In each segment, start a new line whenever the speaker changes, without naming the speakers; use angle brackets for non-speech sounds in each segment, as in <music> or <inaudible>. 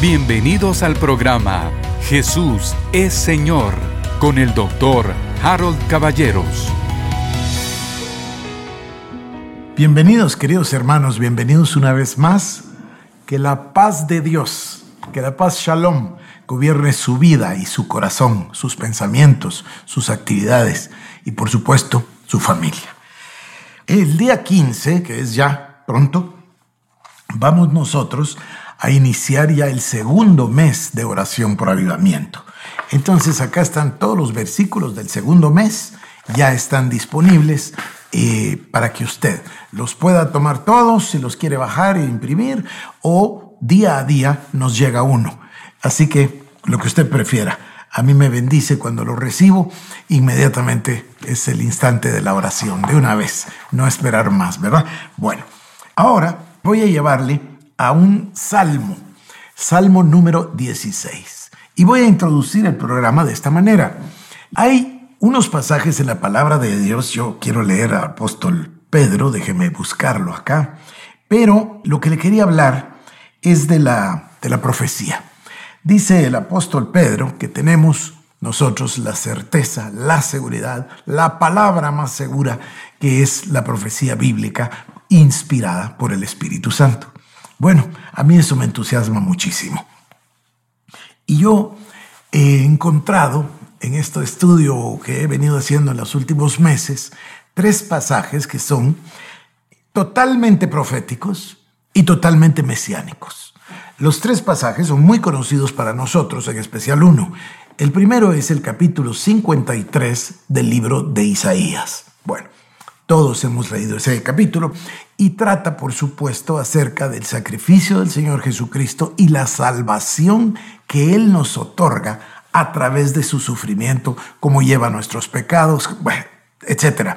Bienvenidos al programa Jesús es Señor con el doctor Harold Caballeros.
Bienvenidos queridos hermanos, bienvenidos una vez más. Que la paz de Dios, que la paz Shalom gobierne su vida y su corazón, sus pensamientos, sus actividades y por supuesto su familia. El día 15, que es ya pronto, vamos nosotros a iniciar ya el segundo mes de oración por avivamiento. Entonces acá están todos los versículos del segundo mes, ya están disponibles eh, para que usted los pueda tomar todos si los quiere bajar e imprimir o día a día nos llega uno. Así que lo que usted prefiera. A mí me bendice cuando lo recibo, inmediatamente es el instante de la oración, de una vez, no esperar más, ¿verdad? Bueno, ahora voy a llevarle a un salmo, salmo número 16. Y voy a introducir el programa de esta manera. Hay unos pasajes en la palabra de Dios, yo quiero leer al apóstol Pedro, déjeme buscarlo acá, pero lo que le quería hablar es de la, de la profecía. Dice el apóstol Pedro que tenemos nosotros la certeza, la seguridad, la palabra más segura que es la profecía bíblica inspirada por el Espíritu Santo. Bueno, a mí eso me entusiasma muchísimo. Y yo he encontrado en este estudio que he venido haciendo en los últimos meses tres pasajes que son totalmente proféticos y totalmente mesiánicos. Los tres pasajes son muy conocidos para nosotros, en especial uno. El primero es el capítulo 53 del libro de Isaías. Bueno, todos hemos leído ese capítulo y trata, por supuesto, acerca del sacrificio del Señor Jesucristo y la salvación que Él nos otorga a través de su sufrimiento, como lleva nuestros pecados, bueno, etc.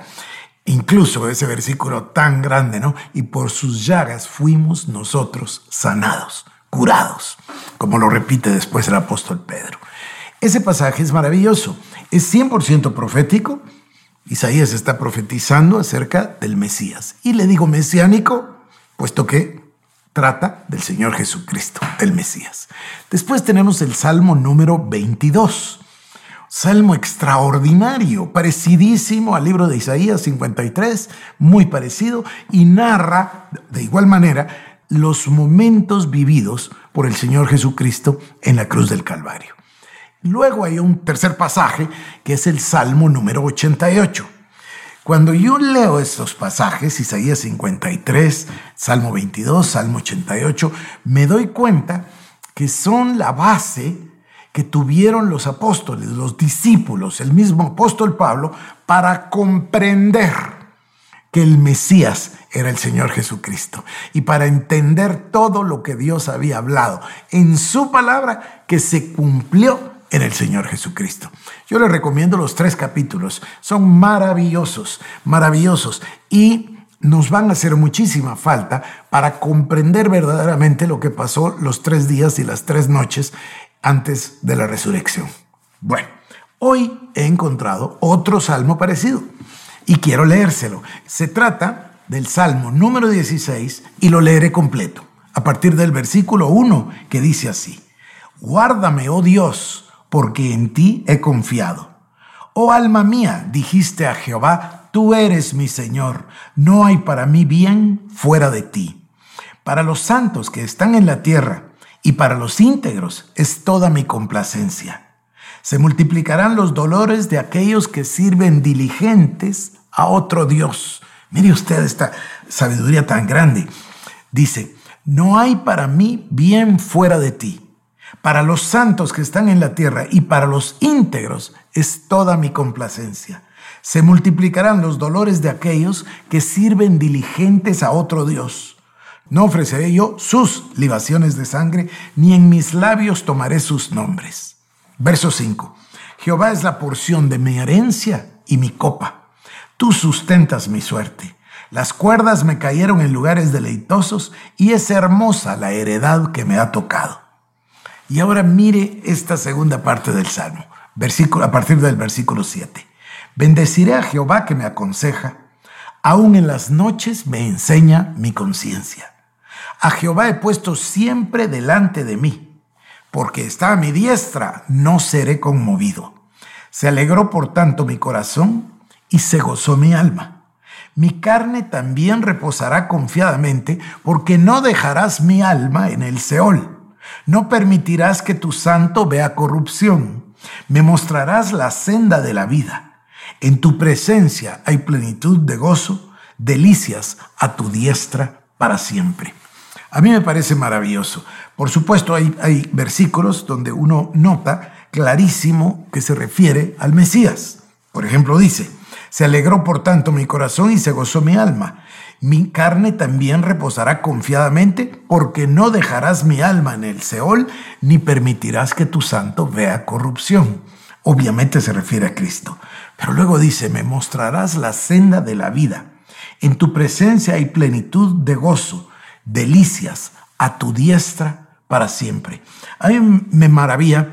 Incluso ese versículo tan grande, ¿no? Y por sus llagas fuimos nosotros sanados curados, como lo repite después el apóstol Pedro. Ese pasaje es maravilloso, es 100% profético. Isaías está profetizando acerca del Mesías. Y le digo mesiánico, puesto que trata del Señor Jesucristo, del Mesías. Después tenemos el Salmo número 22. Salmo extraordinario, parecidísimo al libro de Isaías 53, muy parecido, y narra de igual manera los momentos vividos por el Señor Jesucristo en la cruz del Calvario. Luego hay un tercer pasaje que es el Salmo número 88. Cuando yo leo estos pasajes, Isaías 53, Salmo 22, Salmo 88, me doy cuenta que son la base que tuvieron los apóstoles, los discípulos, el mismo apóstol Pablo, para comprender que el Mesías era el Señor Jesucristo. Y para entender todo lo que Dios había hablado en su palabra que se cumplió en el Señor Jesucristo. Yo les recomiendo los tres capítulos. Son maravillosos, maravillosos. Y nos van a hacer muchísima falta para comprender verdaderamente lo que pasó los tres días y las tres noches antes de la resurrección. Bueno, hoy he encontrado otro salmo parecido y quiero leérselo. Se trata del Salmo número 16 y lo leeré completo, a partir del versículo 1 que dice así, Guárdame, oh Dios, porque en ti he confiado. Oh alma mía, dijiste a Jehová, tú eres mi Señor, no hay para mí bien fuera de ti. Para los santos que están en la tierra y para los íntegros es toda mi complacencia. Se multiplicarán los dolores de aquellos que sirven diligentes a otro Dios. Mire usted esta sabiduría tan grande. Dice, no hay para mí bien fuera de ti. Para los santos que están en la tierra y para los íntegros es toda mi complacencia. Se multiplicarán los dolores de aquellos que sirven diligentes a otro Dios. No ofreceré yo sus libaciones de sangre, ni en mis labios tomaré sus nombres. Verso 5. Jehová es la porción de mi herencia y mi copa. Tú sustentas mi suerte. Las cuerdas me cayeron en lugares deleitosos y es hermosa la heredad que me ha tocado. Y ahora mire esta segunda parte del Salmo, versículo, a partir del versículo 7. Bendeciré a Jehová que me aconseja, aún en las noches me enseña mi conciencia. A Jehová he puesto siempre delante de mí porque está a mi diestra, no seré conmovido. Se alegró por tanto mi corazón y se gozó mi alma. Mi carne también reposará confiadamente, porque no dejarás mi alma en el Seol. No permitirás que tu santo vea corrupción. Me mostrarás la senda de la vida. En tu presencia hay plenitud de gozo, delicias a tu diestra para siempre. A mí me parece maravilloso. Por supuesto, hay, hay versículos donde uno nota clarísimo que se refiere al Mesías. Por ejemplo, dice, se alegró por tanto mi corazón y se gozó mi alma. Mi carne también reposará confiadamente, porque no dejarás mi alma en el Seol, ni permitirás que tu santo vea corrupción. Obviamente se refiere a Cristo. Pero luego dice, me mostrarás la senda de la vida. En tu presencia hay plenitud de gozo delicias a tu diestra para siempre. A mí me maravilla,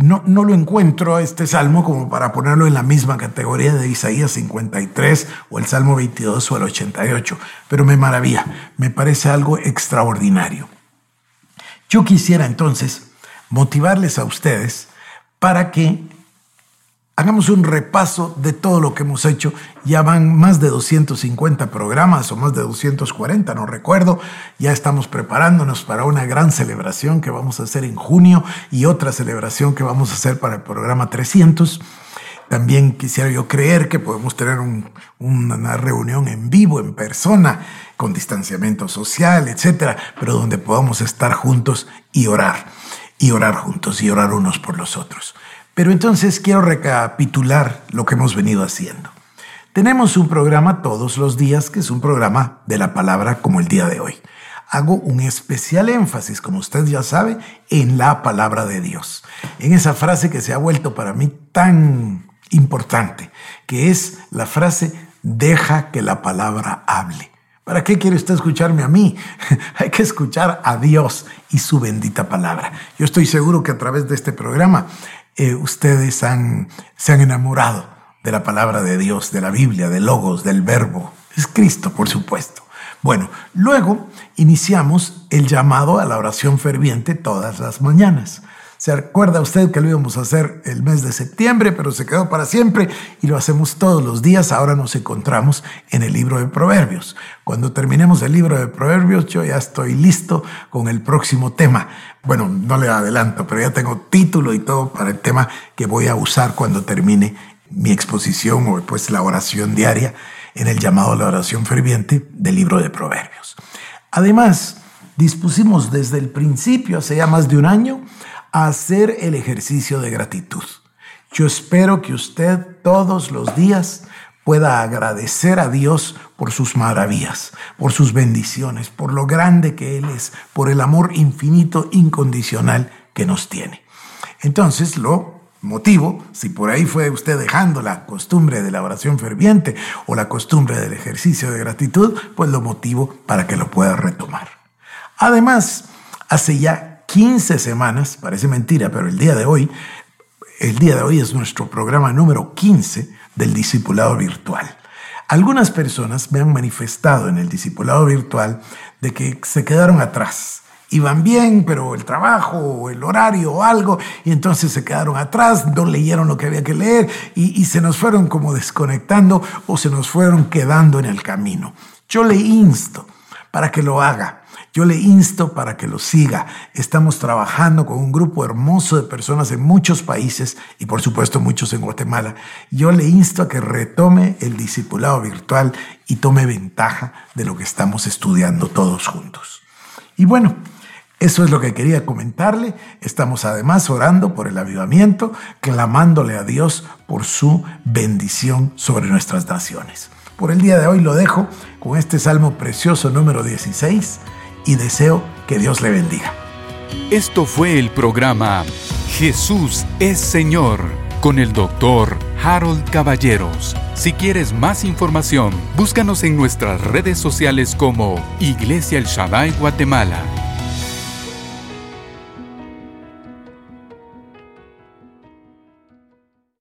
no, no lo encuentro este salmo como para ponerlo en la misma categoría de Isaías 53 o el Salmo 22 o el 88, pero me maravilla, me parece algo extraordinario. Yo quisiera entonces motivarles a ustedes para que Hagamos un repaso de todo lo que hemos hecho. Ya van más de 250 programas o más de 240, no recuerdo. Ya estamos preparándonos para una gran celebración que vamos a hacer en junio y otra celebración que vamos a hacer para el programa 300. También quisiera yo creer que podemos tener una reunión en vivo, en persona, con distanciamiento social, etcétera, pero donde podamos estar juntos y orar, y orar juntos y orar unos por los otros. Pero entonces quiero recapitular lo que hemos venido haciendo. Tenemos un programa todos los días que es un programa de la palabra como el día de hoy. Hago un especial énfasis, como usted ya sabe, en la palabra de Dios. En esa frase que se ha vuelto para mí tan importante, que es la frase, deja que la palabra hable. ¿Para qué quiere usted escucharme a mí? <laughs> Hay que escuchar a Dios y su bendita palabra. Yo estoy seguro que a través de este programa eh, ustedes han, se han enamorado de la palabra de Dios, de la Biblia, del Logos, del Verbo. Es Cristo, por supuesto. Bueno, luego iniciamos el llamado a la oración ferviente todas las mañanas. ¿Se acuerda usted que lo íbamos a hacer el mes de septiembre, pero se quedó para siempre y lo hacemos todos los días? Ahora nos encontramos en el libro de Proverbios. Cuando terminemos el libro de Proverbios, yo ya estoy listo con el próximo tema. Bueno, no le adelanto, pero ya tengo título y todo para el tema que voy a usar cuando termine mi exposición o pues la oración diaria en el llamado la oración ferviente del libro de Proverbios. Además, dispusimos desde el principio, hace ya más de un año, hacer el ejercicio de gratitud. Yo espero que usted todos los días pueda agradecer a Dios por sus maravillas, por sus bendiciones, por lo grande que Él es, por el amor infinito, incondicional que nos tiene. Entonces lo motivo, si por ahí fue usted dejando la costumbre de la oración ferviente o la costumbre del ejercicio de gratitud, pues lo motivo para que lo pueda retomar. Además, hace ya 15 semanas, parece mentira, pero el día de hoy, el día de hoy es nuestro programa número 15 del discipulado virtual. Algunas personas me han manifestado en el discipulado virtual de que se quedaron atrás. Iban bien, pero el trabajo o el horario o algo, y entonces se quedaron atrás, no leyeron lo que había que leer y, y se nos fueron como desconectando o se nos fueron quedando en el camino. Yo le insto para que lo haga yo le insto para que lo siga. Estamos trabajando con un grupo hermoso de personas en muchos países y por supuesto muchos en Guatemala. Yo le insto a que retome el discipulado virtual y tome ventaja de lo que estamos estudiando todos juntos. Y bueno, eso es lo que quería comentarle. Estamos además orando por el avivamiento, clamándole a Dios por su bendición sobre nuestras naciones. Por el día de hoy lo dejo con este salmo precioso número 16 y deseo que Dios le bendiga.
Esto fue el programa Jesús es Señor con el doctor Harold Caballeros. Si quieres más información, búscanos en nuestras redes sociales como Iglesia El Shaddai Guatemala.